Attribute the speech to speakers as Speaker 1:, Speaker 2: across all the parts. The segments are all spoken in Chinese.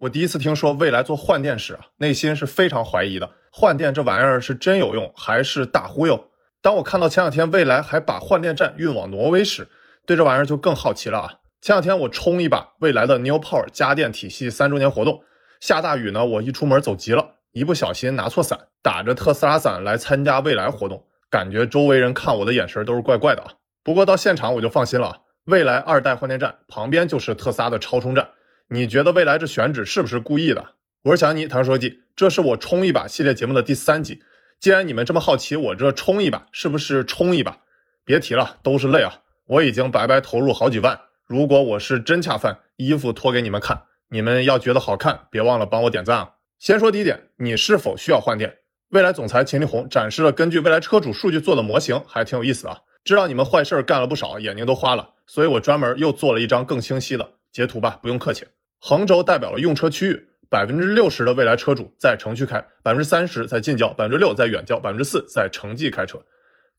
Speaker 1: 我第一次听说未来做换电时啊，内心是非常怀疑的。换电这玩意儿是真有用还是大忽悠？当我看到前两天未来还把换电站运往挪威时，对这玩意儿就更好奇了啊！前两天我冲一把未来的 New Power 家电体系三周年活动，下大雨呢，我一出门走急了，一不小心拿错伞，打着特斯拉伞来参加未来活动，感觉周围人看我的眼神都是怪怪的啊。不过到现场我就放心了，未来二代换电站旁边就是特斯拉的超充站。你觉得未来这选址是不是故意的？我是小尼，谈说记，这是我冲一把系列节目的第三集。既然你们这么好奇，我这冲一把是不是冲一把？别提了，都是泪啊！我已经白白投入好几万。如果我是真恰饭，衣服脱给你们看，你们要觉得好看，别忘了帮我点赞啊！先说第一点，你是否需要换电？未来总裁秦力红展示了根据未来车主数据做的模型，还挺有意思啊！知道你们坏事干了不少，眼睛都花了，所以我专门又做了一张更清晰的截图吧，不用客气。横轴代表了用车区域，百分之六十的未来车主在城区开，百分之三十在近郊，百分之六在远郊，百分之四在城际开车。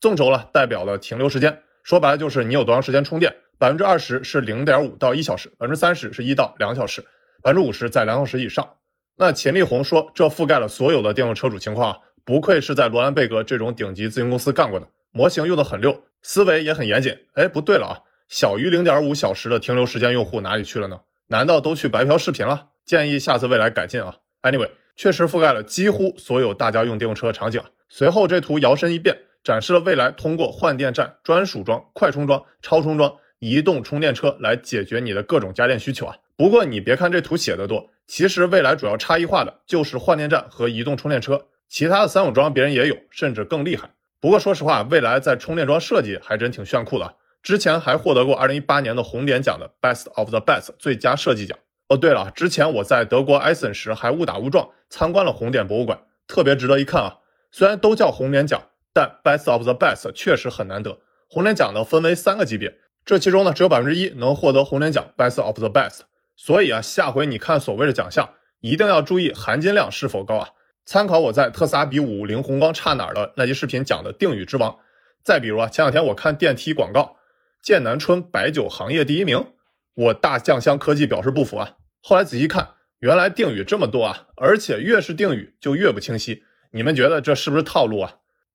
Speaker 1: 纵轴了代表了停留时间，说白了就是你有多长时间充电，百分之二十是零点五到一小时，百分之三十是一到两小时，百分之五十在两小时以上。那秦力红说这覆盖了所有的电动车主情况啊，不愧是在罗兰贝格这种顶级咨询公司干过的，模型用的很溜，思维也很严谨。哎，不对了啊，小于零点五小时的停留时间用户哪里去了呢？难道都去白嫖视频了？建议下次未来改进啊。Anyway，确实覆盖了几乎所有大家用电动车的场景。随后这图摇身一变，展示了未来通过换电站、专属桩、快充桩、超充桩、移动充电车来解决你的各种家电需求啊。不过你别看这图写的多，其实未来主要差异化的就是换电站和移动充电车，其他的三种桩别人也有，甚至更厉害。不过说实话，未来在充电桩设计还真挺炫酷的。之前还获得过二零一八年的红点奖的 Best of the Best 最佳设计奖。哦，对了，之前我在德国埃森时还误打误撞参观了红点博物馆，特别值得一看啊。虽然都叫红点奖，但 Best of the Best 确实很难得。红点奖呢分为三个级别，这其中呢只有百分之一能获得红点奖 Best of the Best。所以啊，下回你看所谓的奖项，一定要注意含金量是否高啊。参考我在特斯拉比五五零红光差哪儿的那期视频讲的定语之王。再比如啊，前两天我看电梯广告。剑南春白酒行业第一名，我大酱香科技表示不服啊！后来仔细看，原来定语这么多啊，而且越是定语就越不清晰。你们觉得这是不是套路啊？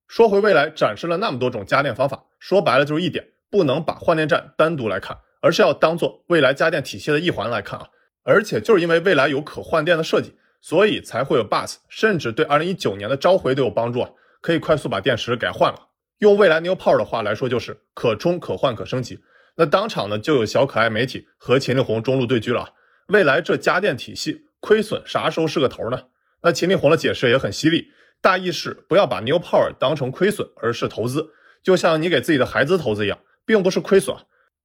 Speaker 1: 说回未来，展示了那么多种家电方法，说白了就是一点，不能把换电站单独来看，而是要当做未来家电体系的一环来看啊！而且就是因为未来有可换电的设计，所以才会有 bus，甚至对2019年的召回都有帮助啊！可以快速把电池给换了。用未来 New Power 的话来说，就是可充可换可升级。那当场呢就有小可爱媒体和秦力红中路对狙了。未来这家电体系亏损啥时候是个头呢？那秦力红的解释也很犀利，大意是不要把 New Power 当成亏损，而是投资，就像你给自己的孩子投资一样，并不是亏损。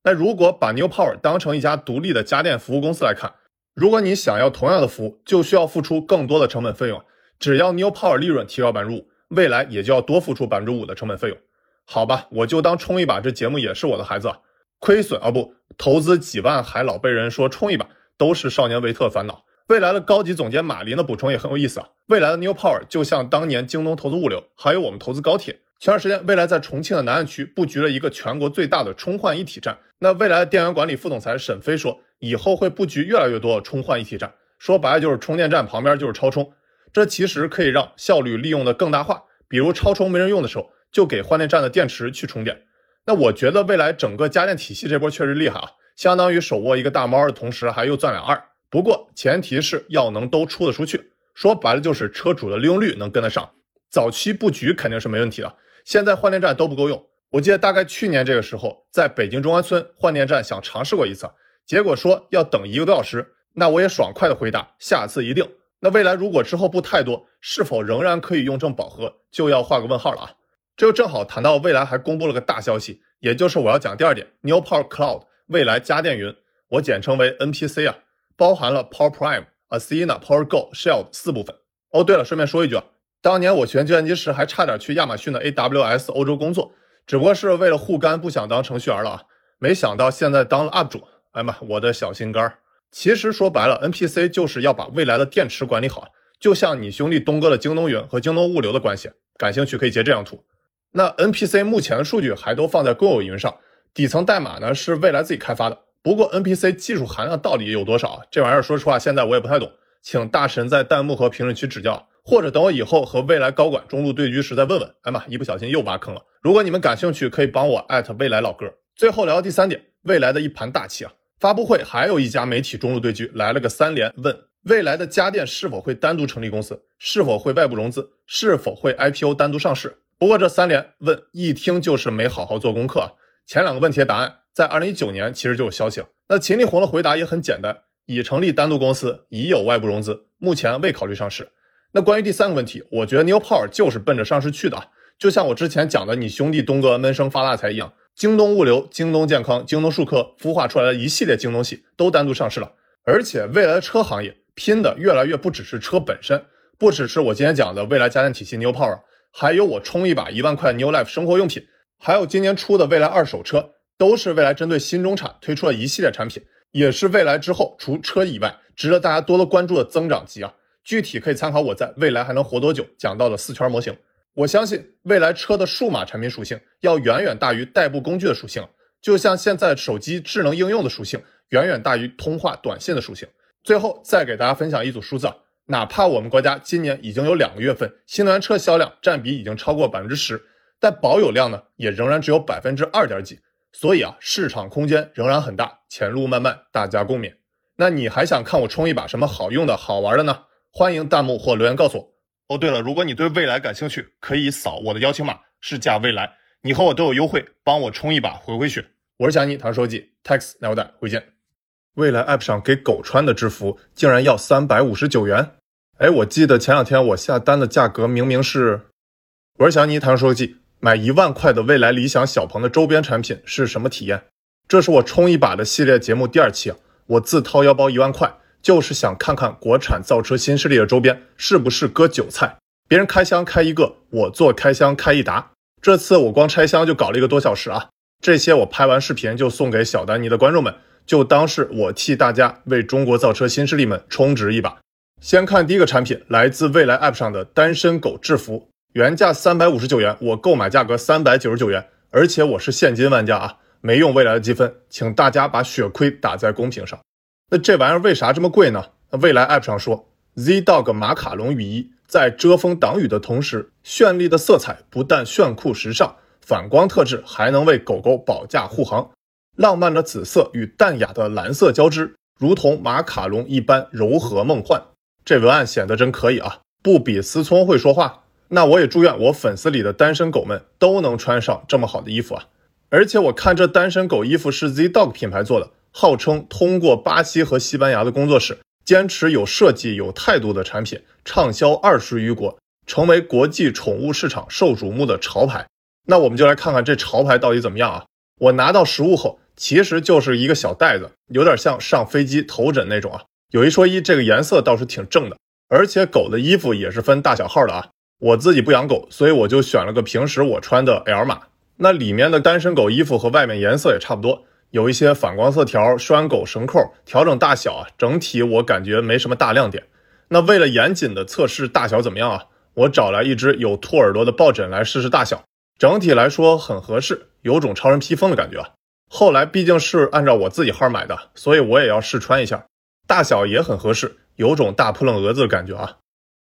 Speaker 1: 那如果把 New Power 当成一家独立的家电服务公司来看，如果你想要同样的服务，就需要付出更多的成本费用。只要 New Power 利润提高百分之五。未来也就要多付出百分之五的成本费用，好吧，我就当冲一把，这节目也是我的孩子，亏损啊不，投资几万还老被人说冲一把，都是少年维特烦恼。未来的高级总监马林的补充也很有意思啊，未来的 New Power 就像当年京东投资物流，还有我们投资高铁。前段时间，未来在重庆的南岸区布局了一个全国最大的充换一体站。那未来的电源管理副总裁沈飞说，以后会布局越来越多的充换一体站，说白了就是充电站旁边就是超充。这其实可以让效率利用的更大化，比如超充没人用的时候，就给换电站的电池去充电。那我觉得未来整个家电体系这波确实厉害啊，相当于手握一个大猫的同时还又赚俩二。不过前提是要能都出得出去，说白了就是车主的利用率能跟得上。早期布局肯定是没问题的，现在换电站都不够用。我记得大概去年这个时候，在北京中关村换电站想尝试过一次，结果说要等一个多小时。那我也爽快的回答，下次一定。那未来如果之后不太多，是否仍然可以用正饱和，就要画个问号了啊！这就正好谈到未来还公布了个大消息，也就是我要讲第二点，New Power Cloud 未来家电云，我简称为 NPC 啊，包含了 Power Prime、Athena、Power Go、Shell 四部分。哦，对了，顺便说一句啊，当年我学计算机时还差点去亚马逊的 AWS 欧洲工作，只不过是为了护肝，不想当程序员了啊！没想到现在当了 UP 主，哎妈，我的小心肝儿。其实说白了，NPC 就是要把未来的电池管理好，就像你兄弟东哥的京东云和京东物流的关系。感兴趣可以截这张图。那 NPC 目前的数据还都放在公有云上，底层代码呢是未来自己开发的。不过 NPC 技术含量到底有多少？这玩意儿说实话，现在我也不太懂。请大神在弹幕和评论区指教，或者等我以后和未来高管中路对局时再问问。哎妈，一不小心又挖坑了。如果你们感兴趣，可以帮我艾特未来老哥。最后聊第三点，未来的一盘大棋啊！发布会还有一家媒体中路对局来了个三连问：未来的家电是否会单独成立公司？是否会外部融资？是否会 IPO 单独上市？不过这三连问一听就是没好好做功课啊！前两个问题的答案在二零一九年其实就有消息了。那秦力红的回答也很简单，已成立单独公司，已有外部融资，目前未考虑上市。那关于第三个问题，我觉得 New Power 就是奔着上市去的，就像我之前讲的你兄弟东哥闷声发大财一样，京东物流、京东健康、京东数科孵化出来的一系列京东系都单独上市了。而且未来的车行业拼的越来越不只是车本身，不只是我今天讲的未来家电体系 New Power。还有我冲一把一万块 New Life 生活用品，还有今年出的未来二手车，都是未来针对新中产推出了一系列产品，也是未来之后除车以外值得大家多多关注的增长极啊！具体可以参考我在未来还能活多久讲到的四圈模型。我相信未来车的数码产品属性要远远大于代步工具的属性，就像现在手机智能应用的属性远远大于通话短信的属性。最后再给大家分享一组数字。哪怕我们国家今年已经有两个月份新能源车销量占比已经超过百分之十，但保有量呢也仍然只有百分之二点几，所以啊市场空间仍然很大，前路漫漫，大家共勉。那你还想看我冲一把什么好用的好玩的呢？欢迎弹幕或留言告诉我。哦，对了，如果你对未来感兴趣，可以扫我的邀请码，试驾未来，你和我都有优惠，帮我冲一把回回血。我是小尼，唐书记，tax 奈我带，回见。未来 App 上给狗穿的制服竟然要三百五十九元，哎，我记得前两天我下单的价格明明是。我是小尼，谈说记，买一万块的未来理想小鹏的周边产品是什么体验？这是我冲一把的系列节目第二期啊，我自掏腰包一万块，就是想看看国产造车新势力的周边是不是割韭菜，别人开箱开一个，我做开箱开一沓。这次我光拆箱就搞了一个多小时啊，这些我拍完视频就送给小丹尼的观众们。就当是我替大家为中国造车新势力们充值一把。先看第一个产品，来自未来 App 上的单身狗制服，原价三百五十九元，我购买价格三百九十九元，而且我是现金玩家啊，没用未来的积分，请大家把血亏打在公屏上。那这玩意儿为啥这么贵呢？那未来 App 上说，Z Dog 马卡龙雨衣在遮风挡雨的同时，绚丽的色彩不但炫酷时尚，反光特质还能为狗狗保驾护航。浪漫的紫色与淡雅的蓝色交织，如同马卡龙一般柔和梦幻。这文案显得真可以啊，不比思聪会说话。那我也祝愿我粉丝里的单身狗们都能穿上这么好的衣服啊！而且我看这单身狗衣服是 Z Dog 品牌做的，号称通过巴西和西班牙的工作室，坚持有设计、有态度的产品，畅销二十余国，成为国际宠物市场受瞩目的潮牌。那我们就来看看这潮牌到底怎么样啊！我拿到实物后。其实就是一个小袋子，有点像上飞机头枕那种啊。有一说一，这个颜色倒是挺正的，而且狗的衣服也是分大小号的啊。我自己不养狗，所以我就选了个平时我穿的 L 码。那里面的单身狗衣服和外面颜色也差不多，有一些反光色条、拴狗绳扣、调整大小啊。整体我感觉没什么大亮点。那为了严谨的测试大小怎么样啊，我找来一只有兔耳朵的抱枕来试试大小。整体来说很合适，有种超人披风的感觉啊。后来毕竟是按照我自己号买的，所以我也要试穿一下，大小也很合适，有种大扑棱蛾子的感觉啊。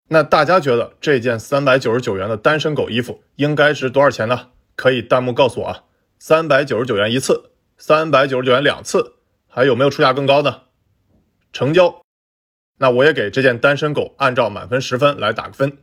Speaker 1: 那大家觉得这件三百九十九元的单身狗衣服应该值多少钱呢？可以弹幕告诉我啊。三百九十九元一次，三百九十九元两次，还有没有出价更高的？成交。那我也给这件单身狗按照满分十分来打个分。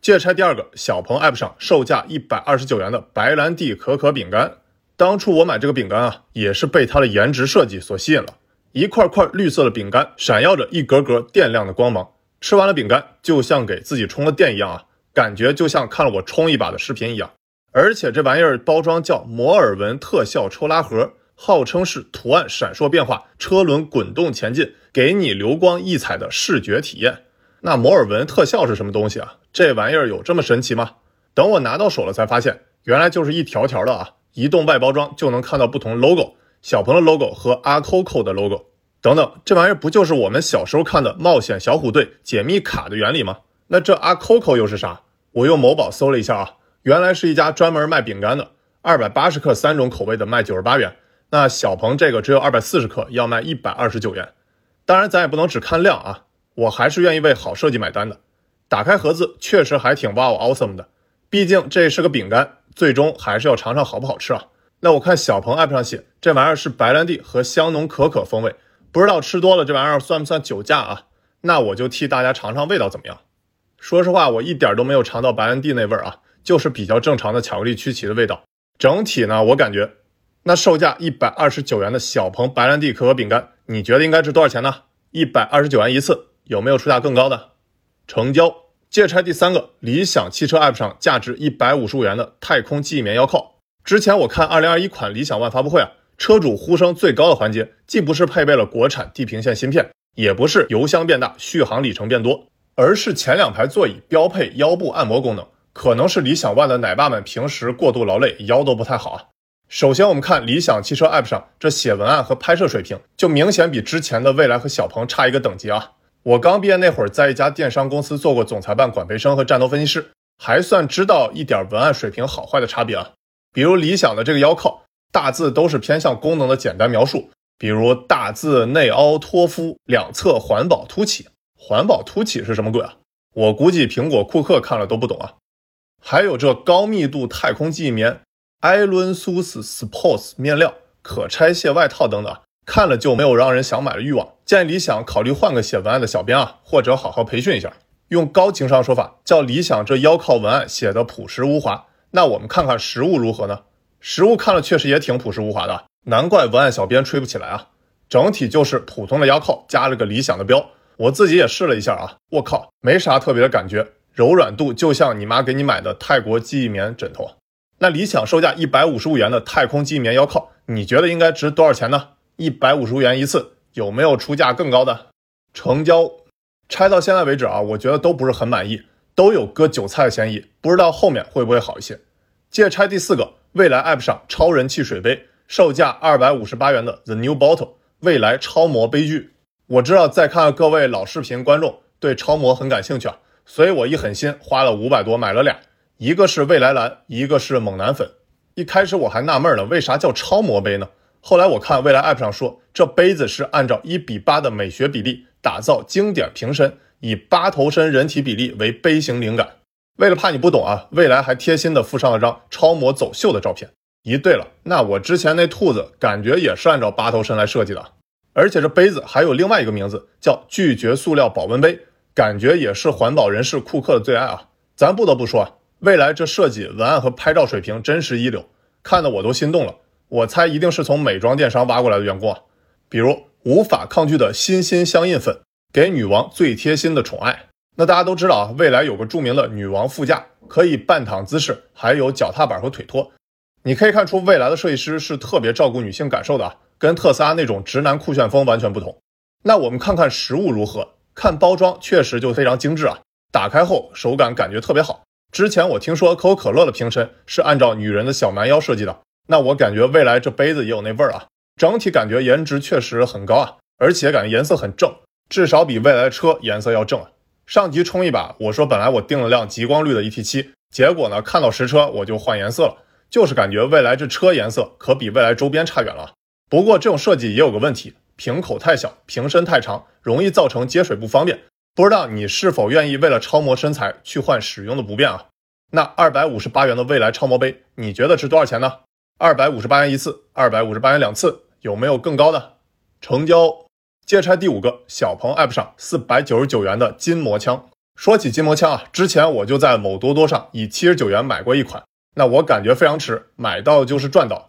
Speaker 1: 接着拆第二个，小鹏 App 上售价一百二十九元的白兰地可可饼干。当初我买这个饼干啊，也是被它的颜值设计所吸引了。一块块绿色的饼干，闪耀着一格格电亮的光芒。吃完了饼干，就像给自己充了电一样啊，感觉就像看了我充一把的视频一样。而且这玩意儿包装叫摩尔纹特效抽拉盒，号称是图案闪烁变化，车轮滚动前进，给你流光溢彩的视觉体验。那摩尔纹特效是什么东西啊？这玩意儿有这么神奇吗？等我拿到手了才发现，原来就是一条条的啊。移动外包装就能看到不同 logo，小鹏的 logo 和阿 Coco 的 logo 等等，这玩意儿不就是我们小时候看的冒险小虎队解密卡的原理吗？那这阿 Coco 又是啥？我用某宝搜了一下啊，原来是一家专门卖饼干的，二百八十克三种口味的卖九十八元，那小鹏这个只有二百四十克要卖一百二十九元。当然咱也不能只看量啊，我还是愿意为好设计买单的。打开盒子，确实还挺 wow awesome 的。毕竟这是个饼干，最终还是要尝尝好不好吃啊。那我看小鹏 app 上写，这玩意儿是白兰地和香浓可可风味，不知道吃多了这玩意儿算不算酒驾啊？那我就替大家尝尝味道怎么样。说实话，我一点都没有尝到白兰地那味儿啊，就是比较正常的巧克力曲奇的味道。整体呢，我感觉那售价一百二十九元的小鹏白兰地可可饼干，你觉得应该值多少钱呢？一百二十九元一次，有没有出价更高的？成交。接着拆第三个，理想汽车 app 上价值一百五十五元的太空记忆棉腰靠。之前我看二零二一款理想 ONE 发布会啊，车主呼声最高的环节，既不是配备了国产地平线芯片，也不是油箱变大、续航里程变多，而是前两排座椅标配腰部按摩功能。可能是理想 ONE 的奶爸们平时过度劳累，腰都不太好啊。首先，我们看理想汽车 app 上这写文案和拍摄水平，就明显比之前的蔚来和小鹏差一个等级啊。我刚毕业那会儿，在一家电商公司做过总裁办、管培生和战斗分析师，还算知道一点文案水平好坏的差别啊。比如理想的这个腰靠，大字都是偏向功能的简单描述，比如大字内凹托夫，两侧环保凸起。环保凸起是什么鬼啊？我估计苹果库克看了都不懂啊。还有这高密度太空记忆棉、艾伦苏斯 Sports 面料、可拆卸外套等等。看了就没有让人想买的欲望，建议理想考虑换个写文案的小编啊，或者好好培训一下，用高情商说法叫理想这腰靠文案写的朴实无华。那我们看看实物如何呢？实物看了确实也挺朴实无华的，难怪文案小编吹不起来啊。整体就是普通的腰靠，加了个理想的标。我自己也试了一下啊，我靠，没啥特别的感觉，柔软度就像你妈给你买的泰国记忆棉枕头。那理想售价一百五十五元的太空记忆棉腰靠，你觉得应该值多少钱呢？一百五十元一次，有没有出价更高的？成交。拆到现在为止啊，我觉得都不是很满意，都有割韭菜的嫌疑。不知道后面会不会好一些。接着拆第四个，未来 App 上超人气水杯，售价二百五十八元的 The New Bottle 未来超模杯具。我知道在看各位老视频观众对超模很感兴趣啊，所以我一狠心花了五百多买了俩，一个是未来蓝，一个是猛男粉。一开始我还纳闷呢，为啥叫超模杯呢？后来我看未来 App 上说，这杯子是按照一比八的美学比例打造经典瓶身，以八头身人体比例为杯型灵感。为了怕你不懂啊，未来还贴心的附上了张超模走秀的照片。咦，对了，那我之前那兔子感觉也是按照八头身来设计的，而且这杯子还有另外一个名字叫拒绝塑料保温杯，感觉也是环保人士库克的最爱啊。咱不得不说啊，未来这设计、文案和拍照水平真是一流，看得我都心动了。我猜一定是从美妆电商挖过来的员工啊，比如无法抗拒的心心相印粉，给女王最贴心的宠爱。那大家都知道啊，未来有个著名的女王副驾，可以半躺姿势，还有脚踏板和腿托。你可以看出未来的设计师是特别照顾女性感受的啊，跟特斯拉那种直男酷炫风完全不同。那我们看看实物如何？看包装确实就非常精致啊，打开后手感感觉特别好。之前我听说可口可乐的瓶身是按照女人的小蛮腰设计的。那我感觉未来这杯子也有那味儿啊，整体感觉颜值确实很高啊，而且感觉颜色很正，至少比未来的车颜色要正啊。上集冲一把，我说本来我订了辆极光绿的 ET7，结果呢看到实车我就换颜色了，就是感觉未来这车颜色可比未来周边差远了。不过这种设计也有个问题，瓶口太小，瓶身太长，容易造成接水不方便。不知道你是否愿意为了超模身材去换使用的不便啊？那二百五十八元的未来超模杯，你觉得值多少钱呢？二百五十八元一次，二百五十八元两次，有没有更高的？成交。接拆第五个，小鹏 App 上四百九十九元的筋膜枪。说起筋膜枪啊，之前我就在某多多上以七十九元买过一款，那我感觉非常值，买到就是赚到。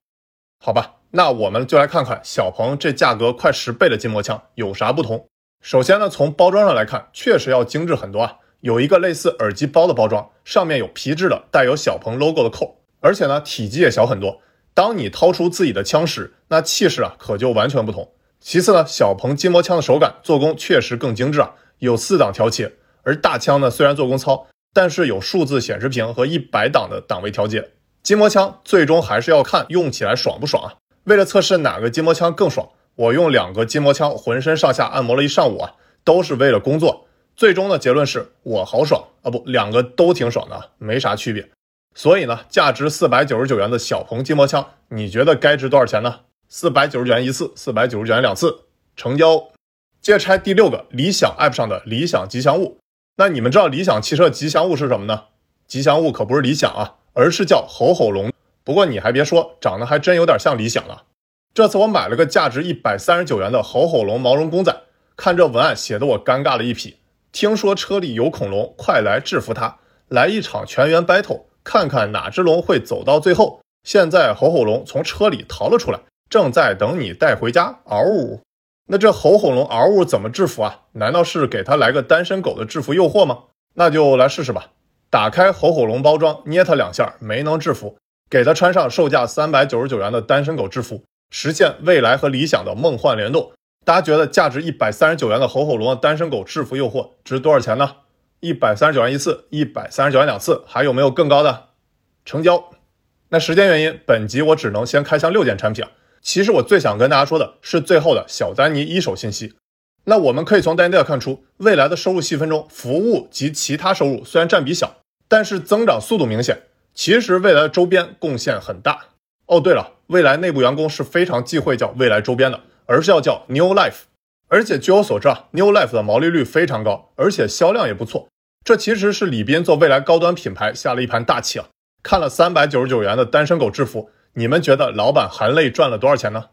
Speaker 1: 好吧，那我们就来看看小鹏这价格快十倍的筋膜枪有啥不同。首先呢，从包装上来看，确实要精致很多啊，有一个类似耳机包的包装，上面有皮质的带有小鹏 logo 的扣，而且呢，体积也小很多。当你掏出自己的枪时，那气势啊可就完全不同。其次呢，小鹏筋膜枪的手感、做工确实更精致啊，有四档调节。而大枪呢，虽然做工糙，但是有数字显示屏和一百档的档位调节。筋膜枪最终还是要看用起来爽不爽啊。为了测试哪个筋膜枪更爽，我用两个筋膜枪浑身上下按摩了一上午啊，都是为了工作。最终的结论是我好爽啊，不，两个都挺爽的，没啥区别。所以呢，价值四百九十九元的小鹏筋膜枪，你觉得该值多少钱呢？四百九十九元一次，四百九十九元两次，成交。接着拆第六个，理想 App 上的理想吉祥物。那你们知道理想汽车吉祥物是什么呢？吉祥物可不是理想啊，而是叫吼吼龙。不过你还别说，长得还真有点像理想了。这次我买了个价值一百三十九元的吼吼龙毛绒公仔，看这文案写得我尴尬了一匹。听说车里有恐龙，快来制服它！来一场全员 battle，看看哪只龙会走到最后。现在吼吼龙从车里逃了出来，正在等你带回家。嗷呜！那这吼吼龙嗷呜怎么制服啊？难道是给他来个单身狗的制服诱惑吗？那就来试试吧。打开吼吼龙包装，捏它两下，没能制服，给它穿上售价三百九十九元的单身狗制服。实现未来和理想的梦幻联动，大家觉得价值一百三十九元的吼吼龙的单身狗制服诱惑值多少钱呢？一百三十九元一次，一百三十九元两次，还有没有更高的？成交。那时间原因，本集我只能先开箱六件产品。其实我最想跟大家说的是最后的小丹尼一手信息。那我们可以从单价看出，未来的收入细分中，服务及其他收入虽然占比小，但是增长速度明显。其实未来的周边贡献很大。哦，对了，未来内部员工是非常忌讳叫未来周边的，而是要叫 New Life。而且据我所知啊，New Life 的毛利率非常高，而且销量也不错。这其实是李斌做未来高端品牌下了一盘大棋啊！看了三百九十九元的单身狗制服，你们觉得老板含泪赚了多少钱呢？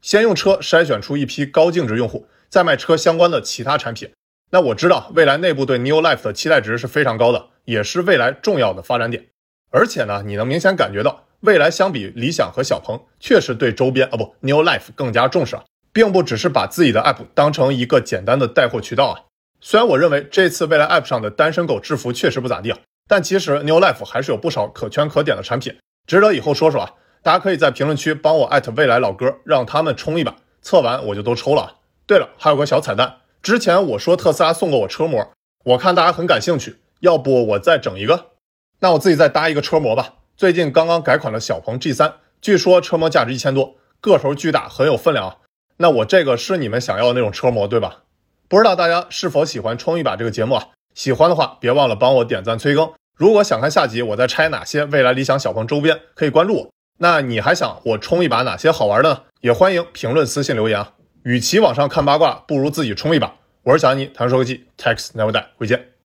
Speaker 1: 先用车筛选出一批高净值用户，再卖车相关的其他产品。那我知道未来内部对 New Life 的期待值是非常高的，也是未来重要的发展点。而且呢，你能明显感觉到。未来相比理想和小鹏，确实对周边啊不 New Life 更加重视啊，并不只是把自己的 App 当成一个简单的带货渠道啊。虽然我认为这次未来 App 上的单身狗制服确实不咋地啊，但其实 New Life 还是有不少可圈可点的产品，值得以后说说啊。大家可以在评论区帮我艾特未来老哥，让他们冲一把，测完我就都抽了啊。对了，还有个小彩蛋，之前我说特斯拉送过我车模，我看大家很感兴趣，要不我再整一个？那我自己再搭一个车模吧。最近刚刚改款的小鹏 G3，据说车模价值一千多，个头巨大，很有分量啊。那我这个是你们想要的那种车模对吧？不知道大家是否喜欢冲一把这个节目啊？喜欢的话，别忘了帮我点赞催更。如果想看下集我在拆哪些未来理想小鹏周边，可以关注我。那你还想我冲一把哪些好玩的呢？也欢迎评论私信留言啊。与其网上看八卦，不如自己冲一把。我是小安妮，谈说科技，Tax Never Die，回见。